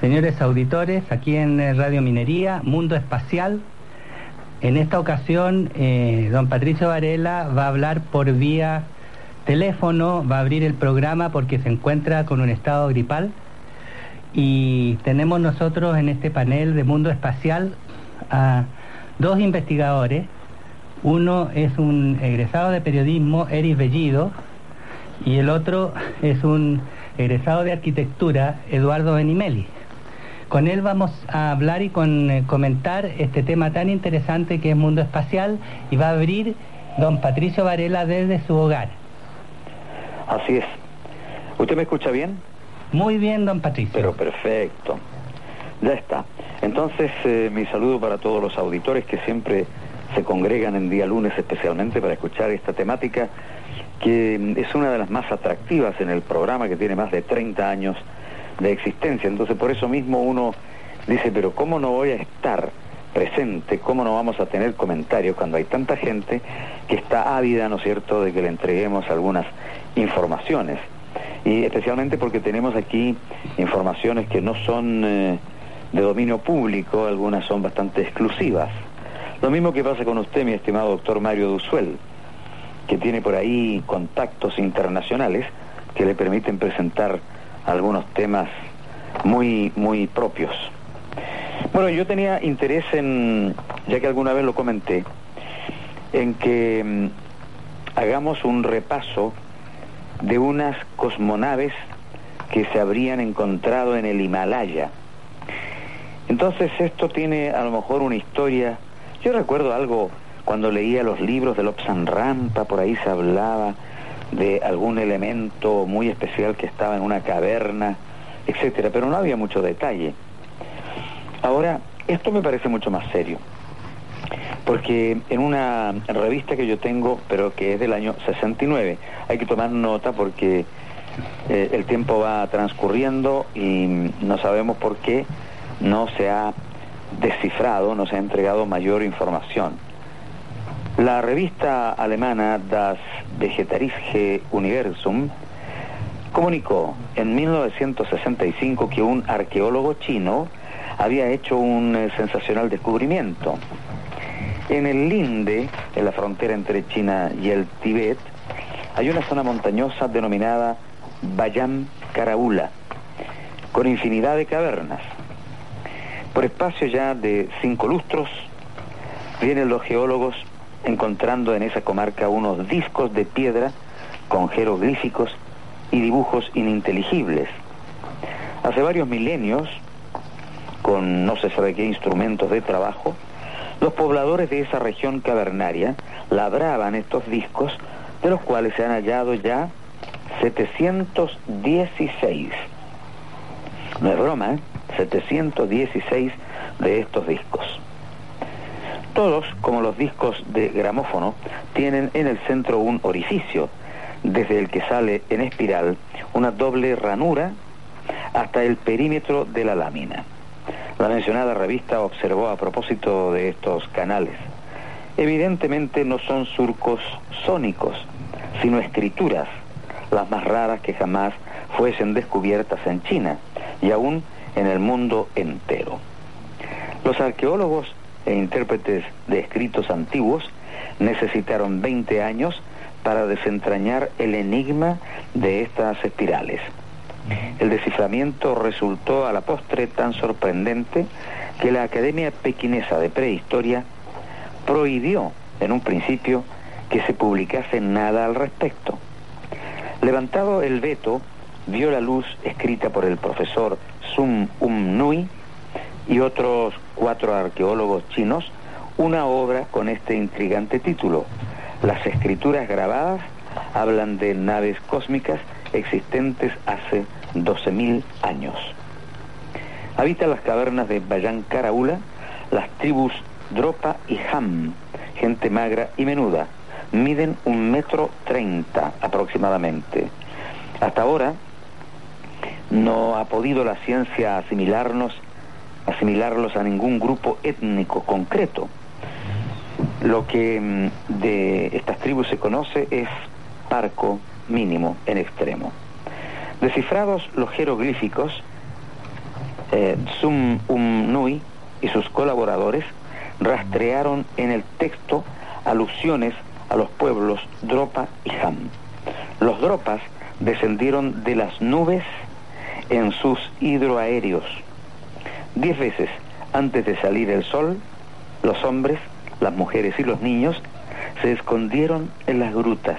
señores auditores, aquí en eh, Radio Minería, Mundo Espacial. En esta ocasión, eh, don Patricio Varela va a hablar por vía teléfono, va a abrir el programa porque se encuentra con un estado gripal. Y tenemos nosotros en este panel de Mundo Espacial a dos investigadores. Uno es un egresado de periodismo, Eris Bellido, y el otro es un egresado de arquitectura, Eduardo Benimeli. Con él vamos a hablar y con, eh, comentar este tema tan interesante que es mundo espacial y va a abrir don Patricio Varela desde su hogar. Así es. ¿Usted me escucha bien? Muy bien, don Patricio. Pero perfecto. Ya está. Entonces, eh, mi saludo para todos los auditores que siempre se congregan en día lunes especialmente para escuchar esta temática que es una de las más atractivas en el programa que tiene más de 30 años de existencia. Entonces por eso mismo uno dice, pero ¿cómo no voy a estar presente? ¿Cómo no vamos a tener comentarios cuando hay tanta gente que está ávida, ¿no es cierto?, de que le entreguemos algunas informaciones. Y especialmente porque tenemos aquí informaciones que no son eh, de dominio público, algunas son bastante exclusivas. Lo mismo que pasa con usted, mi estimado doctor Mario Dusuel que tiene por ahí contactos internacionales que le permiten presentar algunos temas muy, muy propios. Bueno, yo tenía interés en, ya que alguna vez lo comenté, en que mm, hagamos un repaso de unas cosmonaves que se habrían encontrado en el Himalaya. Entonces esto tiene a lo mejor una historia, yo recuerdo algo cuando leía los libros de Lobsang Rampa, por ahí se hablaba de algún elemento muy especial que estaba en una caverna, etcétera, pero no había mucho detalle. Ahora, esto me parece mucho más serio, porque en una revista que yo tengo, pero que es del año 69, hay que tomar nota porque eh, el tiempo va transcurriendo y no sabemos por qué no se ha descifrado, no se ha entregado mayor información. La revista alemana Das Vegetarische Universum comunicó en 1965 que un arqueólogo chino había hecho un eh, sensacional descubrimiento. En el Linde, en la frontera entre China y el Tíbet, hay una zona montañosa denominada Bayam Karaula, con infinidad de cavernas. Por espacio ya de cinco lustros, vienen los geólogos encontrando en esa comarca unos discos de piedra con jeroglíficos y dibujos ininteligibles. Hace varios milenios, con no se sabe qué instrumentos de trabajo, los pobladores de esa región cavernaria labraban estos discos, de los cuales se han hallado ya 716. No es broma, ¿eh? 716 de estos discos. Todos, como los discos de gramófono, tienen en el centro un orificio, desde el que sale en espiral una doble ranura hasta el perímetro de la lámina. La mencionada revista observó a propósito de estos canales. Evidentemente no son surcos sónicos, sino escrituras, las más raras que jamás fuesen descubiertas en China y aún en el mundo entero. Los arqueólogos e intérpretes de escritos antiguos necesitaron 20 años para desentrañar el enigma de estas espirales. El desciframiento resultó a la postre tan sorprendente que la Academia Pequinesa de Prehistoria prohibió en un principio que se publicase nada al respecto. Levantado el veto, vio la luz escrita por el profesor Sum Um Nui y otros cuatro arqueólogos chinos una obra con este intrigante título. Las escrituras grabadas hablan de naves cósmicas existentes hace 12.000 años. Habitan las cavernas de Bayan Karaula las tribus Dropa y Ham, gente magra y menuda. Miden un metro treinta aproximadamente. Hasta ahora no ha podido la ciencia asimilarnos asimilarlos a ningún grupo étnico concreto. Lo que mm, de estas tribus se conoce es parco mínimo en extremo. Descifrados los jeroglíficos, eh, Zum Um y sus colaboradores rastrearon en el texto alusiones a los pueblos Dropa y Ham. Los Dropas descendieron de las nubes en sus hidroaéreos. Diez veces antes de salir el sol, los hombres, las mujeres y los niños se escondieron en las grutas,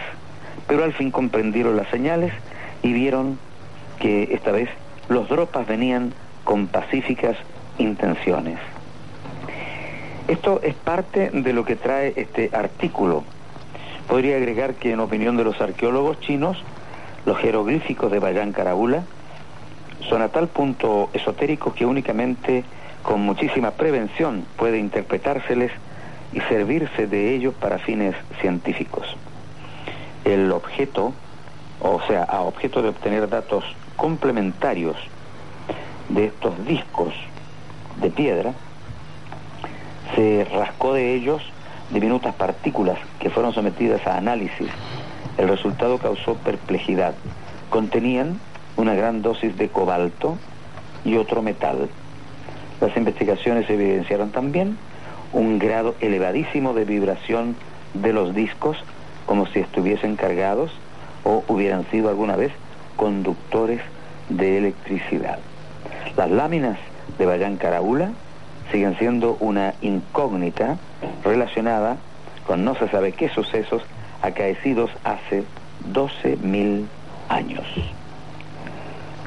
pero al fin comprendieron las señales y vieron que esta vez los dropas venían con pacíficas intenciones. Esto es parte de lo que trae este artículo. Podría agregar que en opinión de los arqueólogos chinos, los jeroglíficos de Bayan Caraula son a tal punto esotéricos que únicamente con muchísima prevención puede interpretárseles y servirse de ellos para fines científicos. El objeto, o sea, a objeto de obtener datos complementarios de estos discos de piedra, se rascó de ellos diminutas partículas que fueron sometidas a análisis. El resultado causó perplejidad. Contenían una gran dosis de cobalto y otro metal. Las investigaciones evidenciaron también un grado elevadísimo de vibración de los discos como si estuviesen cargados o hubieran sido alguna vez conductores de electricidad. Las láminas de Bayán Caraula siguen siendo una incógnita relacionada con no se sabe qué sucesos acaecidos hace 12.000 años.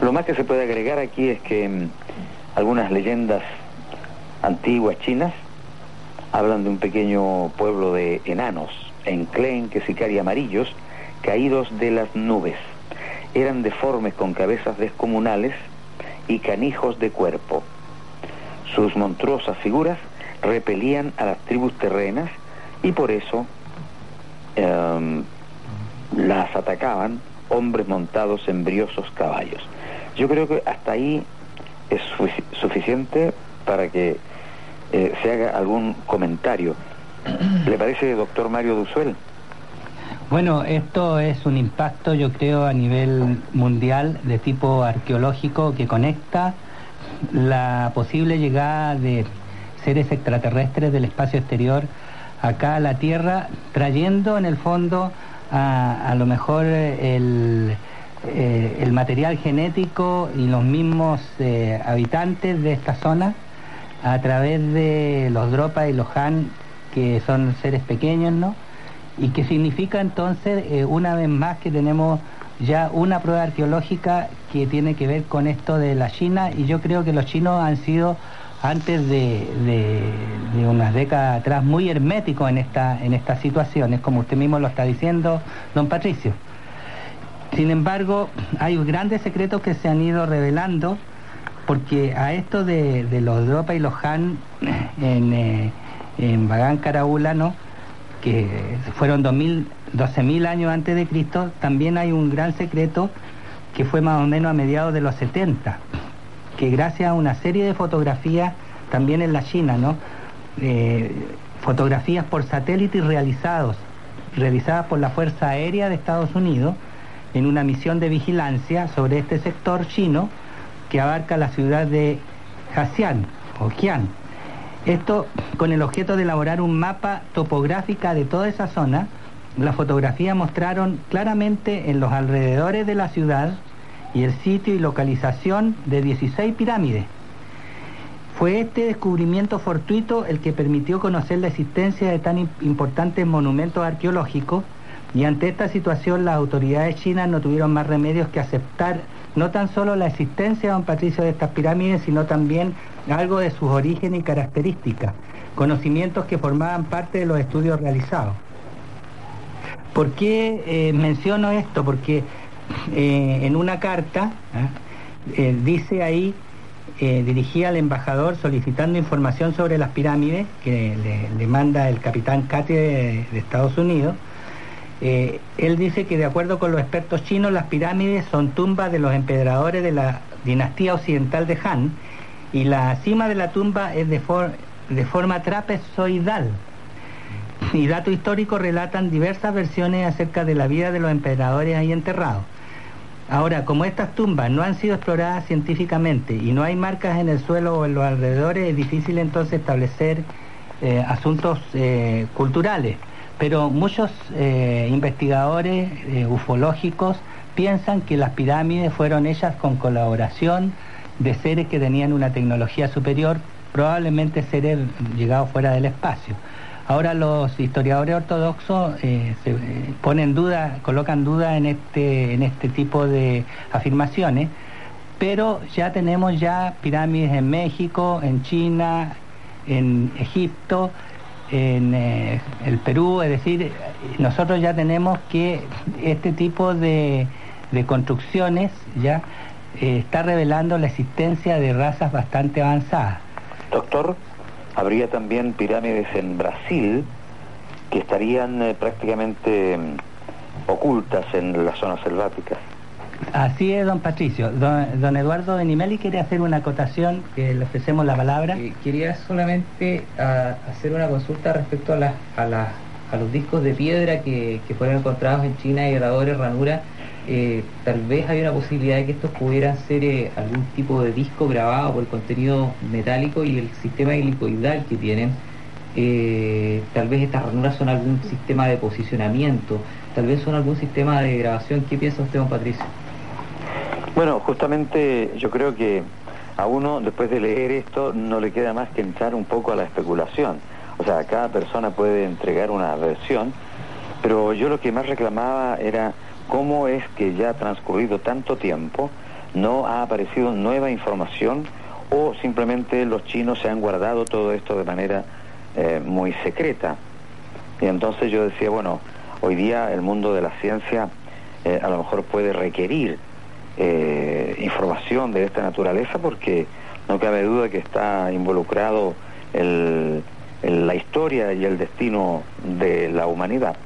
Lo más que se puede agregar aquí es que mm, algunas leyendas antiguas chinas hablan de un pequeño pueblo de enanos, enclenques y amarillos, caídos de las nubes. Eran deformes con cabezas descomunales y canijos de cuerpo. Sus monstruosas figuras repelían a las tribus terrenas y por eso em, las atacaban hombres montados en briosos caballos. Yo creo que hasta ahí es suficiente para que eh, se haga algún comentario. ¿Le parece, doctor Mario Duzuel? Bueno, esto es un impacto, yo creo, a nivel mundial de tipo arqueológico que conecta la posible llegada de seres extraterrestres del espacio exterior acá a la Tierra, trayendo en el fondo a, lo mejor el, eh, el, material genético y los mismos eh, habitantes de esta zona a través de los Dropa y los Han, que son seres pequeños, ¿no? Y que significa entonces, eh, una vez más, que tenemos ya una prueba arqueológica que tiene que ver con esto de la China y yo creo que los chinos han sido antes de, de, unas décadas atrás muy herméticos en esta en estas situaciones, como usted mismo lo está diciendo, don Patricio. Sin embargo, hay grandes secretos que se han ido revelando porque a esto de, los Dropa y los Han en, eh, en Bagán Caraula, ¿no? que fueron 12.000 años antes de Cristo, también hay un gran secreto que fue más o menos a mediados de los 70, que gracias a una serie de fotografías, también en la China, ¿no? Eh, fotografías por satélite realizados, realizadas por la Fuerza Aérea de Estados Unidos, en una misión de vigilancia sobre este sector chino que abarca la ciudad de Hasian o Qian esto con el objeto de elaborar un mapa topográfica de toda esa zona. Las fotografías mostraron claramente en los alrededores de la ciudad y el sitio y localización de 16 pirámides. Fue este descubrimiento fortuito el que permitió conocer la existencia de tan importantes monumentos arqueológicos y ante esta situación las autoridades chinas no tuvieron más remedios que aceptar no tan solo la existencia, don Patricio, de estas pirámides, sino también algo de sus orígenes y características, conocimientos que formaban parte de los estudios realizados. ¿Por qué eh, menciono esto? Porque eh, en una carta ¿ah? eh, dice ahí, dirigía al embajador solicitando información sobre las pirámides que le, manda el capitán Cate de Estados Unidos, eh, él dice que de acuerdo con los expertos chinos, las pirámides son tumbas de los emperadores de la dinastía occidental de Han y la cima de la tumba es de, forma trapezoidal. Y datos históricos relatan diversas versiones acerca de la vida de los emperadores ahí enterrados. Ahora, como estas tumbas no han sido exploradas científicamente y no hay marcas en el suelo o en los alrededores, es difícil entonces establecer eh, asuntos eh, culturales. Pero muchos eh, investigadores ufológicos piensan que las pirámides fueron hechas con colaboración de seres que tenían una tecnología superior, probablemente seres llegados fuera del espacio. Ahora los historiadores ortodoxos eh, eh, ponen duda, colocan duda en este, en este tipo de afirmaciones, pero ya tenemos ya pirámides en México, en China, en Egipto, en eh, el Perú, es decir, nosotros ya tenemos que este tipo de, de construcciones ya está revelando la existencia de razas bastante avanzadas. Doctor habría también pirámides en Brasil que estarían eh, prácticamente mm, ocultas en las zonas selváticas. Así es, don Patricio. Don, Eduardo Benimeli quiere hacer una acotación, que le ofrecemos la palabra. Eh, quería solamente ah, hacer una consulta respecto a, los discos de piedra que, fueron encontrados en China y Gradores, Ranura eh, tal vez hay una posibilidad de que estos pudieran ser eh, algún tipo de disco grabado por el contenido metálico y el sistema helicoidal que tienen. Tal vez estas ranuras son algún sistema de posicionamiento, tal vez son algún sistema de grabación. ¿Qué piensa usted, don Patricio? Bueno, justamente yo creo que a uno, después de leer esto, no le queda más que entrar un poco a la especulación. O sea, cada persona puede entregar una versión, pero yo lo que más reclamaba era cómo es que ya ha transcurrido tanto tiempo, no ha aparecido nueva información o simplemente los chinos se han guardado todo esto de manera eh, muy secreta. Y entonces yo decía, bueno, hoy día el mundo de la ciencia eh, a lo mejor puede requerir eh, información de esta naturaleza porque no cabe duda que está involucrado la historia y el destino de la humanidad.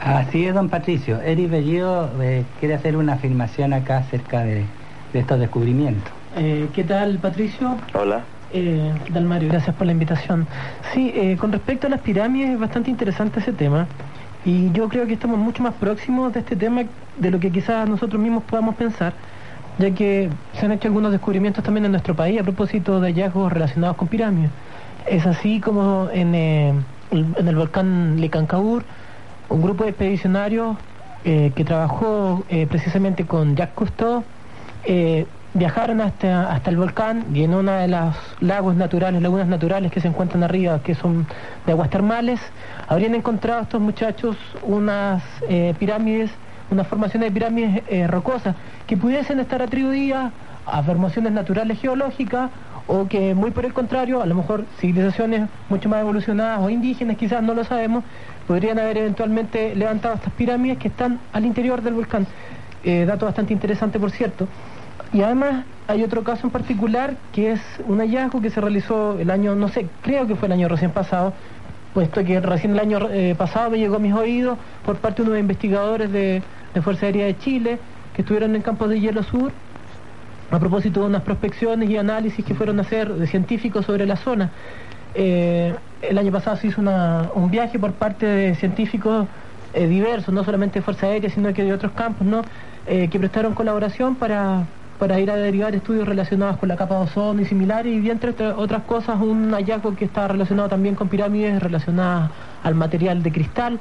Así es, don Patricio. Eric Bellido eh, quiere hacer una afirmación acá acerca de, estos descubrimientos. Eh, ¿Qué tal, Patricio? Hola. Eh, Dalmario, gracias por la invitación. Sí, eh, con respecto a las pirámides es bastante interesante ese tema y yo creo que estamos mucho más próximos de este tema de lo que quizás nosotros mismos podamos pensar, ya que se han hecho algunos descubrimientos también en nuestro país a propósito de hallazgos relacionados con pirámides. Es así como en, en el volcán Lecancaur, un grupo de expedicionarios eh, que trabajó eh, precisamente con Jacques Cousteau, eh, viajaron hasta, hasta el volcán y en una de las lagos naturales, lagunas naturales que se encuentran arriba, que son de aguas termales, habrían encontrado estos muchachos unas pirámides, unas formaciones de pirámides rocosas que pudiesen estar atribuidas a formaciones naturales geológicas o que muy por el contrario, a lo mejor civilizaciones mucho más evolucionadas o indígenas, quizás no lo sabemos, podrían haber eventualmente levantado estas pirámides que están al interior del volcán. Eh, dato bastante interesante, por cierto. Y además hay otro caso en particular que es un hallazgo que se realizó el año, no sé, creo que fue el año recién pasado, puesto que recién el año eh, pasado me llegó a mis oídos por parte de unos investigadores de, de Fuerza Aérea de Chile que estuvieron en campos de hielo sur a propósito de unas prospecciones y análisis que fueron a hacer de científicos sobre la zona. Eh, el año pasado se hizo un viaje por parte de científicos eh, diversos, no solamente de Fuerza Aérea, sino que de otros campos, ¿no? Eh, que prestaron colaboración para, ir a derivar estudios relacionados con la capa de ozono y similares, y entre otras cosas un hallazgo que está relacionado también con pirámides relacionadas al material de cristal.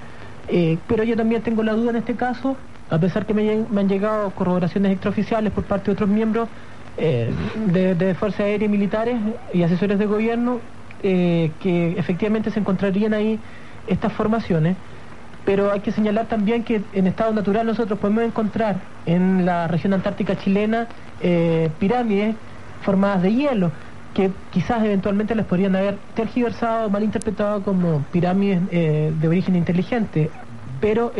pero yo también tengo la duda en este caso, a pesar que me, han llegado corroboraciones extraoficiales por parte de otros miembros de, de Fuerza Aérea y militares y asesores de gobierno, eh, que efectivamente se encontrarían ahí estas formaciones, pero hay que señalar también que en estado natural nosotros podemos encontrar en la región antártica chilena eh, pirámides formadas de hielo, que quizás eventualmente les podrían haber tergiversado, malinterpretado como pirámides eh, de origen inteligente, pero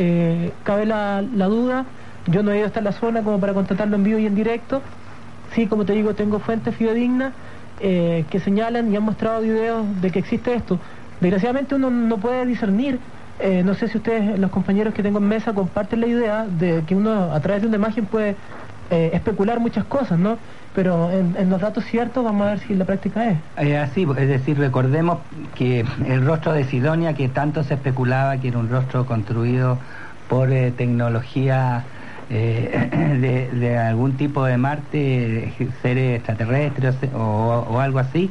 cabe la, la duda, yo no he ido hasta la zona como para contratarlo en vivo y en directo, sí, como te digo, tengo fuentes fidedignas, eh, que señalan y han mostrado videos de que existe esto. Desgraciadamente uno no puede discernir, eh, no sé si ustedes, los compañeros que tengo en mesa, comparten la idea de que uno a través de una imagen puede eh, especular muchas cosas, ¿no? Pero en, los datos ciertos vamos a ver si la práctica es. así, es decir, recordemos que el rostro de Sidonia, que tanto se especulaba que era un rostro construido por tecnología eh, de, algún tipo de Marte, seres extraterrestres o, algo así,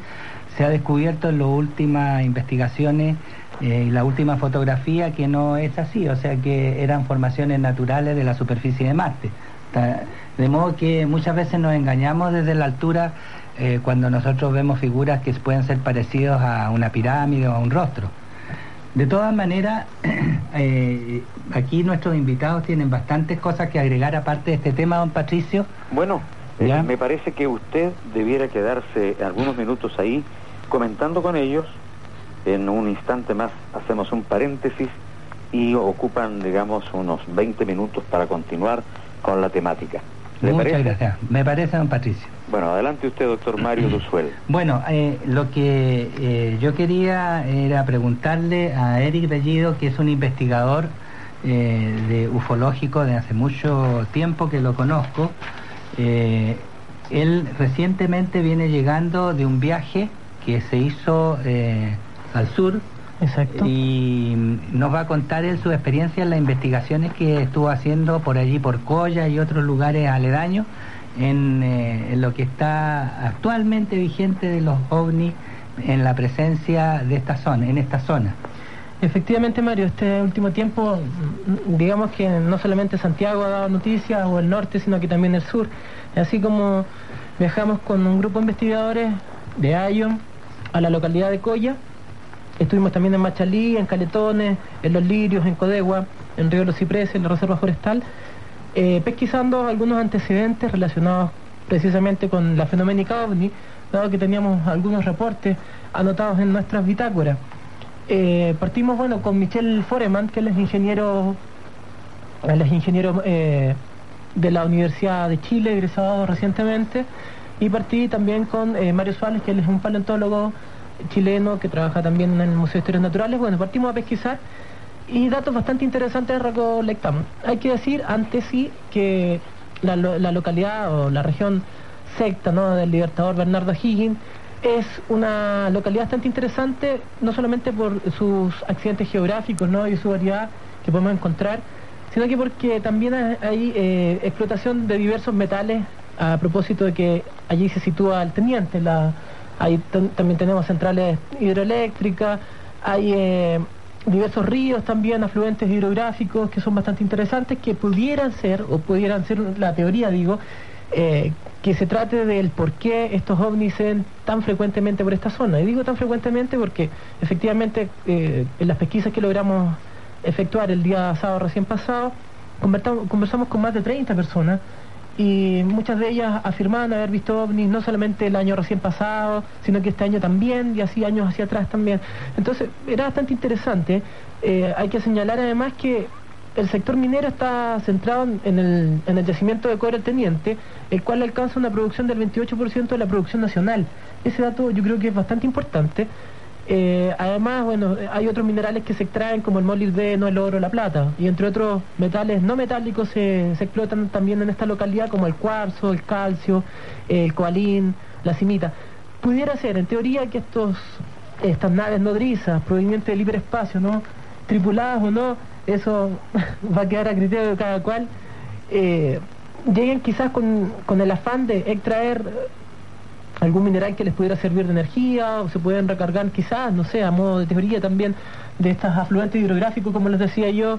se ha descubierto en las últimas investigaciones eh, la última fotografía que no es así, o sea que eran formaciones naturales de la superficie de Marte. De modo que muchas veces nos engañamos desde la altura eh, cuando nosotros vemos figuras que pueden ser parecidos a una pirámide o a un rostro. De todas maneras, eh, aquí nuestros invitados tienen bastantes cosas que agregar aparte de este tema, don Patricio. Bueno, me parece que usted debiera quedarse algunos minutos ahí comentando con ellos en un instante más hacemos un paréntesis y ocupan, digamos, unos 20 minutos para continuar con la temática. Muchas gracias. Me parece, don Patricio. Bueno, adelante usted, doctor Mario Duzuel. Bueno, eh, lo que eh, yo quería era preguntarle a Eric Bellido, que es un investigador eh, de ufológico de hace mucho tiempo que lo conozco. él recientemente viene llegando de un viaje que se hizo al sur. Exacto. Y nos va a contar él su experiencia en las investigaciones que estuvo haciendo por allí, por Coya y otros lugares aledaños, en, eh, lo que está actualmente vigente de los ovnis en la presencia de esta zona, en esta zona. Efectivamente, Mario, este último tiempo, digamos que no solamente Santiago ha dado noticias, o el norte, sino que también el sur. Así como viajamos con un grupo de investigadores de Ayon a la localidad de Coya, Estuvimos también en Machalí, en Caletones, en Los Lirios, en Codegua, en Río de los Cipreses, en la Reserva Forestal, eh, pesquisando algunos antecedentes relacionados precisamente con la fenoménica OVNI, dado que teníamos algunos reportes anotados en nuestras bitácoras. Eh, partimos bueno con Michel Foreman, que él es ingeniero, él es ingeniero eh, de la Universidad de Chile, egresado recientemente, y partí también con Mario Suárez, que él es un paleontólogo chileno que trabaja también en el Museo de Historias Naturales. Bueno, partimos a pesquisar y datos bastante interesantes recolectamos. Hay que decir antes sí que la, localidad o la región secta ¿no? del libertador Bernardo Higgins es una localidad bastante interesante, no solamente por sus accidentes geográficos ¿no? y su variedad que podemos encontrar, sino que porque también hay eh, explotación de diversos metales a propósito de que allí se sitúa el teniente, la, Ahí también tenemos centrales hidroeléctricas, hay eh, diversos ríos también, afluentes hidrográficos que son bastante interesantes, que pudieran ser, o pudieran ser la teoría, digo, eh, que se trate del por qué estos ovnis se ven tan frecuentemente por esta zona. Y digo tan frecuentemente porque efectivamente eh, en las pesquisas que logramos efectuar el día sábado recién pasado, conversamos con más de 30 personas y muchas de ellas afirmaban haber visto ovnis no solamente el año recién pasado, sino que este año también y así años hacia atrás también. Entonces era bastante interesante. Eh, hay que señalar además que el sector minero está centrado en el, en el yacimiento de cobre teniente, el cual alcanza una producción del 28% de la producción nacional. Ese dato yo creo que es bastante importante eh, además, bueno, hay otros minerales que se extraen como el molibdeno, el oro, la plata. Y entre otros metales no metálicos se, explotan también en esta localidad como el cuarzo, el calcio, el coalín, la cimita. Pudiera ser, en teoría, que estos, estas naves nodrizas provenientes del hiperespacio, ¿no? tripuladas o no, eso va a quedar a criterio de cada cual, eh, lleguen quizás con, con el afán de extraer algún mineral que les pudiera servir de energía o se pueden recargar quizás, no sé, a modo de teoría también de estos afluentes hidrográficos, como les decía yo.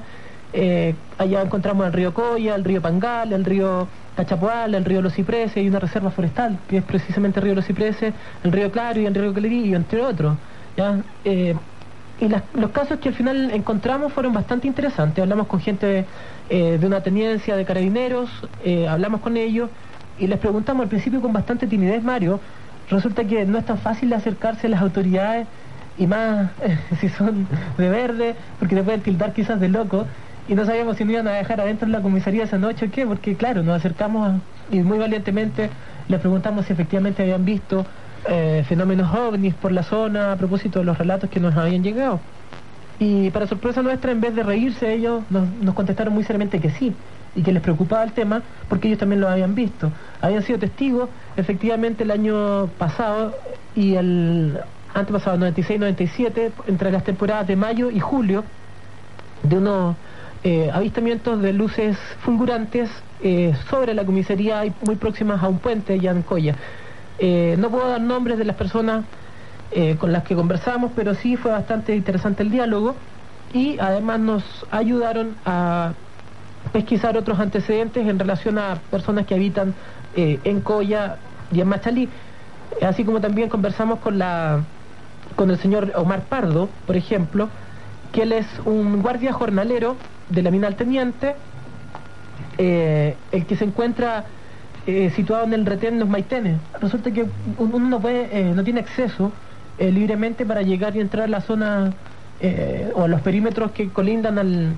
Eh, allá encontramos el río Coya, el río Pangal, el río Cachapoal, el río Los Cipreses, hay una reserva forestal que es precisamente el río Los Cipreses, el río Claro y el río Calerillo, entre otros. ¿ya? Eh, y los casos que al final encontramos fueron bastante interesantes. Hablamos con gente eh, de una teniencia de carabineros, hablamos con ellos y les preguntamos al principio con bastante timidez, Mario, resulta que no es tan fácil acercarse a las autoridades y más si son de verde, porque te pueden tildar quizás de loco, y no sabíamos si nos iban a dejar adentro en la comisaría esa noche o qué, porque claro, nos acercamos y muy valientemente les preguntamos si efectivamente habían visto eh, fenómenos ovnis por la zona a propósito de los relatos que nos habían llegado. Y para sorpresa nuestra, en vez de reírse ellos, nos contestaron muy seriamente que sí, y que les preocupaba el tema porque ellos también lo habían visto. Habían sido testigos efectivamente el año pasado y el antepasado, 96-97, entre las temporadas de mayo y julio, de unos eh, avistamientos de luces fulgurantes eh, sobre la comisaría y muy próximas a un puente allá en. Eh, no puedo dar nombres de las personas con las que conversamos, pero sí fue bastante interesante el diálogo y además nos ayudaron a pesquisar otros antecedentes en relación a personas que habitan en Coya y en Machalí, así como también conversamos con la con el señor Omar Pardo, por ejemplo, que él es un guardia jornalero de la mina al teniente, eh, el que se encuentra eh, situado en el retén de los Maitenes. Resulta que uno no, puede, eh, no tiene acceso libremente para llegar y entrar a la zona o a los perímetros que colindan al,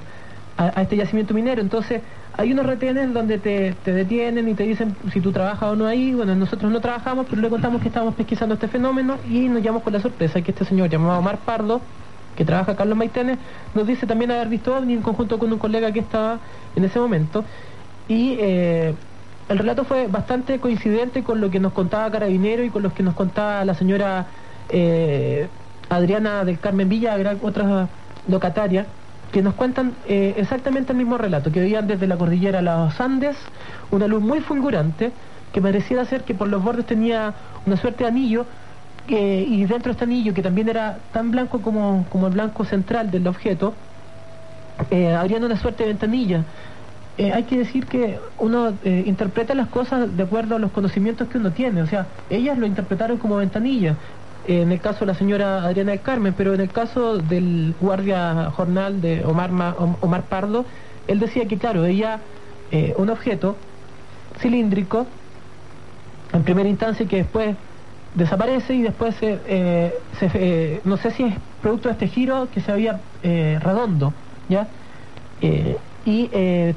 a, este yacimiento minero. Entonces, hay unos retenes donde te, te, detienen y te dicen si tú trabajas o no ahí. Bueno, nosotros no trabajamos, pero le contamos que estábamos pesquisando este fenómeno y nos llamamos con la sorpresa que este señor llamado Omar Pardo que trabaja Carlos Maitenes, nos dice también haber visto OVNI en conjunto con un colega que estaba en ese momento. Y eh, el relato fue bastante coincidente con lo que nos contaba Carabinero y con lo que nos contaba la señora eh, Adriana del Carmen Villa, otra locataria, que nos cuentan eh, exactamente el mismo relato, que veían desde la cordillera a los Andes una luz muy fulgurante que pareciera ser que por los bordes tenía una suerte de anillo y dentro de este anillo, que también era tan blanco como, como el blanco central del objeto, eh, abriendo una suerte de ventanilla. Eh, hay que decir que uno eh, interpreta las cosas de acuerdo a los conocimientos que uno tiene. O sea, ellas lo interpretaron como ventanilla. En el caso de la señora Adriana del Carmen, pero en el caso del guardia jornal de Omar, Omar Pardo, él decía que, claro, ella, un objeto cilíndrico, en primera instancia, que después desaparece y después eh, eh, no sé si es producto de este giro que se había eh, redondo, ¿ya? y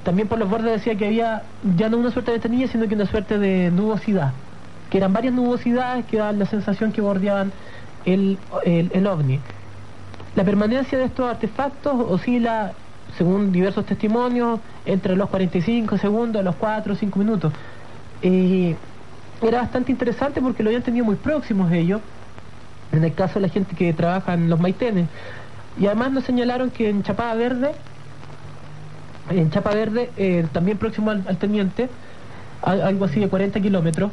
también por los bordes decía que había ya no una suerte de ventanilla, sino que una suerte de nubosidad, que eran varias nubosidades que daban la sensación que bordeaban el, el, ovni. La permanencia de estos artefactos oscila, según diversos testimonios, entre los 45 segundos los 4 o 5 minutos. Y era bastante interesante porque lo habían tenido muy próximos ellos, en el caso de la gente que trabaja en los maitenes. Y además nos señalaron que en Chapada Verde, en Chapa Verde, eh, también próximo al, teniente, algo así de 40 kilómetros,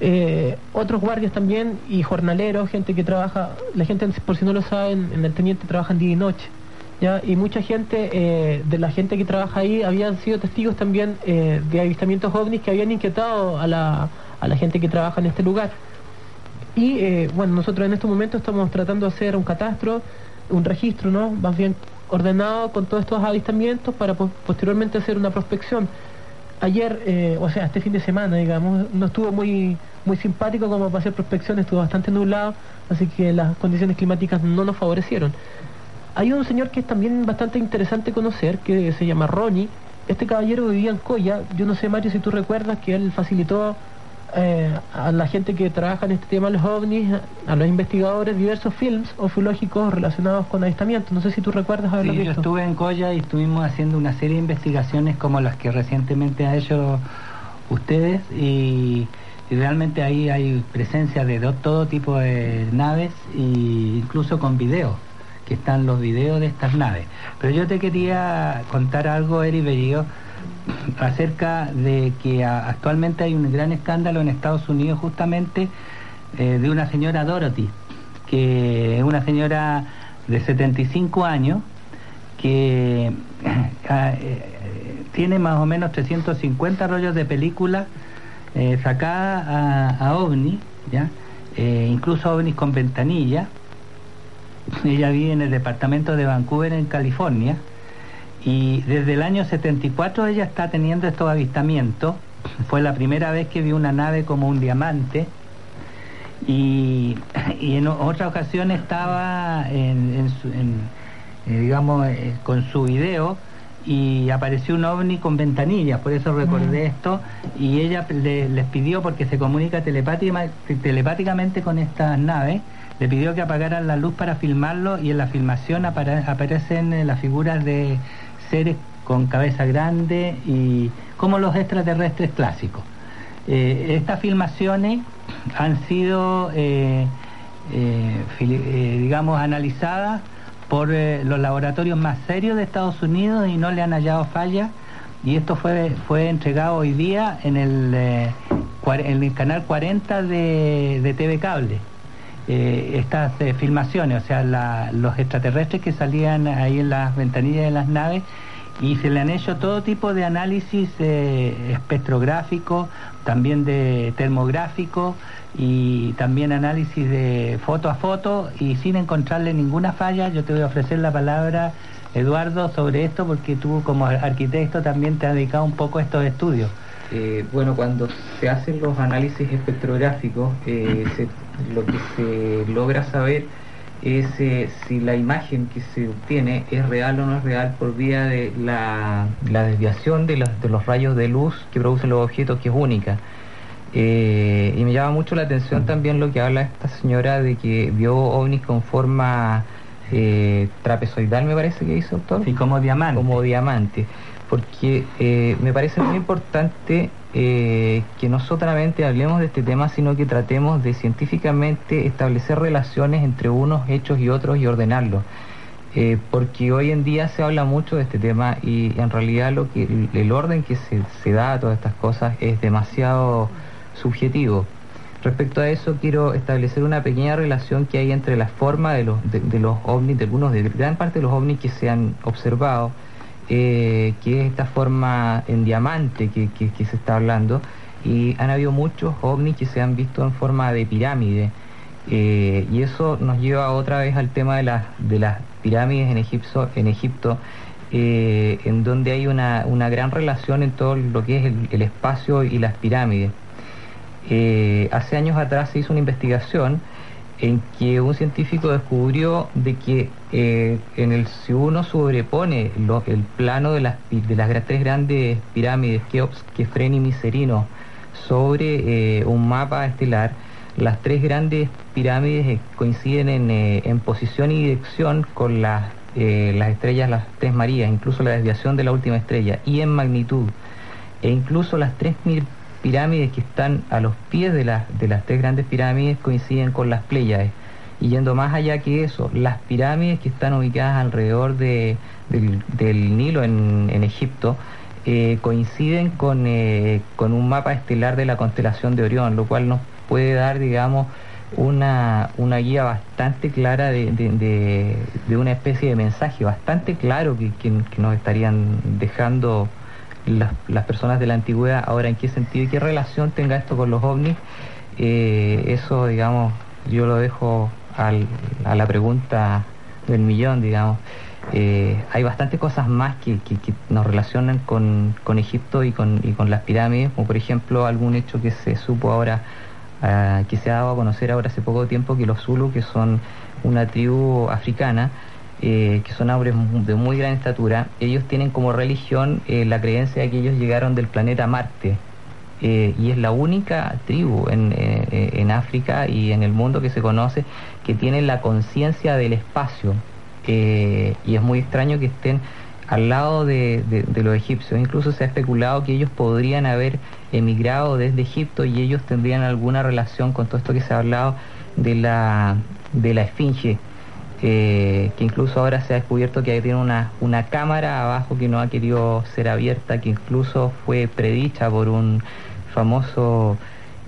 eh, otros guardias también y jornaleros, gente que trabaja, la gente por si no lo saben, en el teniente trabajan día y noche. ¿ya? Y mucha gente, eh, de la gente que trabaja ahí, habían sido testigos también de avistamientos ovnis que habían inquietado a la, a la gente que trabaja en este lugar. Y eh, bueno, nosotros en estos momentos estamos tratando de hacer un catastro, un registro, ¿no? Más bien ordenado con todos estos avistamientos para posteriormente hacer una prospección. Ayer, eh, o sea, este fin de semana, digamos, no estuvo muy, muy simpático como para hacer prospección, estuvo bastante nublado, así que las condiciones climáticas no nos favorecieron. Hay un señor que es también bastante interesante conocer, que se llama Ronnie. Este caballero vivía en Coya. Yo no sé, Mario, si tú recuerdas que él facilitó eh, a la gente que trabaja en este tema, los ovnis, a los investigadores, diversos films ufológicos relacionados con avistamientos. No sé si tú recuerdas haberlo sí, visto. Yo estuve en Coya y estuvimos haciendo una serie de investigaciones como las que recientemente ha hecho ustedes y, realmente ahí hay presencia de todo tipo de naves e incluso con videos que están los videos de estas naves. Pero yo te quería contar algo, Eri Bellido, acerca de que actualmente hay un gran escándalo en Estados Unidos justamente eh, de una señora Dorothy, que es una señora de 75 años que eh, tiene más o menos 350 rollos de película eh, sacada a, OVNI, ¿ya? incluso OVNIs con ventanilla. Ella vive en el departamento de Vancouver, en California, y desde el año 74 ella está teniendo estos avistamientos. Fue la primera vez que vio una nave como un diamante. Y, en otra ocasión estaba en, eh, digamos, eh, con su video y apareció un ovni con ventanillas, por eso recordé mm. esto, y ella les pidió, porque se comunica telepáticamente con estas naves, le pidió que apagaran la luz para filmarlo y en la filmación aparecen eh, las figuras de seres con cabeza grande y como los extraterrestres clásicos. Eh, estas filmaciones han sido, eh, eh, digamos, analizadas por los laboratorios más serios de Estados Unidos y no le han hallado falla. Y esto fue, fue entregado hoy día en el, en el canal 40 de, de TV Cable. Eh, estas filmaciones, o sea, los extraterrestres que salían ahí en las ventanillas de las naves y se le han hecho todo tipo de análisis espectrográfico, también de termográfico y también análisis de foto a foto y sin encontrarle ninguna falla, yo te voy a ofrecer la palabra, Eduardo, sobre esto porque tú como arquitecto también te has dedicado un poco a estos estudios. Eh, bueno, cuando se hacen los análisis espectrográficos, eh, lo que se logra saber es eh, si la imagen que se obtiene es real o no es real por vía de la, desviación de los, de los rayos de luz que producen los objetos, que es única. Eh, y me llama mucho la atención también lo que habla esta señora de que vio ovnis con forma eh, trapezoidal, me parece que dice, doctor. Sí, como diamante. Como diamante. Porque me parece muy importante que no solamente hablemos de este tema, sino que tratemos de científicamente establecer relaciones entre unos hechos y otros y ordenarlos. porque hoy en día se habla mucho de este tema y en realidad lo que el orden que se, se da a todas estas cosas es demasiado subjetivo. Respecto a eso, quiero establecer una pequeña relación que hay entre la forma de los, de, los ovnis, de algunos, de gran parte de los ovnis que se han observado, eh, que es esta forma en diamante que, se está hablando, y han habido muchos ovnis que se han visto en forma de pirámide. Eh, y eso nos lleva otra vez al tema de, las de las pirámides en Egipto, en, Egipto, eh, en donde hay una, gran relación en todo lo que es el espacio y las pirámides. Hace años atrás se hizo una investigación en que un científico descubrió de que eh, en el, si uno sobrepone el plano de las, de las tres grandes pirámides, Keops, Kefren y Miserino, sobre eh, un mapa estelar, las tres grandes pirámides coinciden en, posición y dirección con las, las estrellas, las tres Marías, incluso la desviación de la última estrella, y en magnitud. E incluso las tres pirámides que están a los pies de, las de las tres grandes pirámides coinciden con las Pléyades. Y yendo más allá que eso, las pirámides que están ubicadas alrededor de, del, Nilo en, Egipto eh, coinciden con, eh, con un mapa estelar de la constelación de Orión, lo cual nos puede dar, digamos, una, una guía bastante clara de, de, una especie de mensaje bastante claro que, que nos estarían dejando las, personas de la antigüedad. Ahora, ¿en qué sentido y qué relación tenga esto con los ovnis? Eh, eso, digamos, yo lo dejo a la pregunta del millón, digamos. Eh, hay bastantes cosas más que, nos relacionan con, Egipto y con, las pirámides, como por ejemplo algún hecho que se supo ahora, ah, que se ha dado a conocer ahora hace poco tiempo, que los Zulu, que son una tribu africana, eh, que son hombres de muy gran estatura, ellos tienen como religión eh, la creencia de que ellos llegaron del planeta Marte. Eh, y es la única tribu en, en, África y en el mundo que se conoce que tiene la conciencia del espacio. y es muy extraño que estén al lado de, de, los egipcios. Incluso se ha especulado que ellos podrían haber emigrado desde Egipto y ellos tendrían alguna relación con todo esto que se ha hablado de la, de la esfinge que incluso ahora se ha descubierto que tiene una, una cámara abajo que no ha querido ser abierta, que incluso fue predicha por un famoso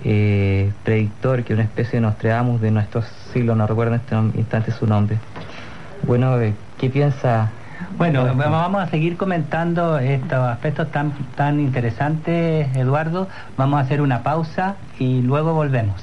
eh, predictor, que es una especie de Nostradamus de nuestro siglo, no recuerdo en este instante su nombre. Bueno, eh, ¿qué piensa? Bueno, vamos a seguir comentando estos aspectos tan, tan interesantes, Eduardo. Vamos a hacer una pausa y luego volvemos.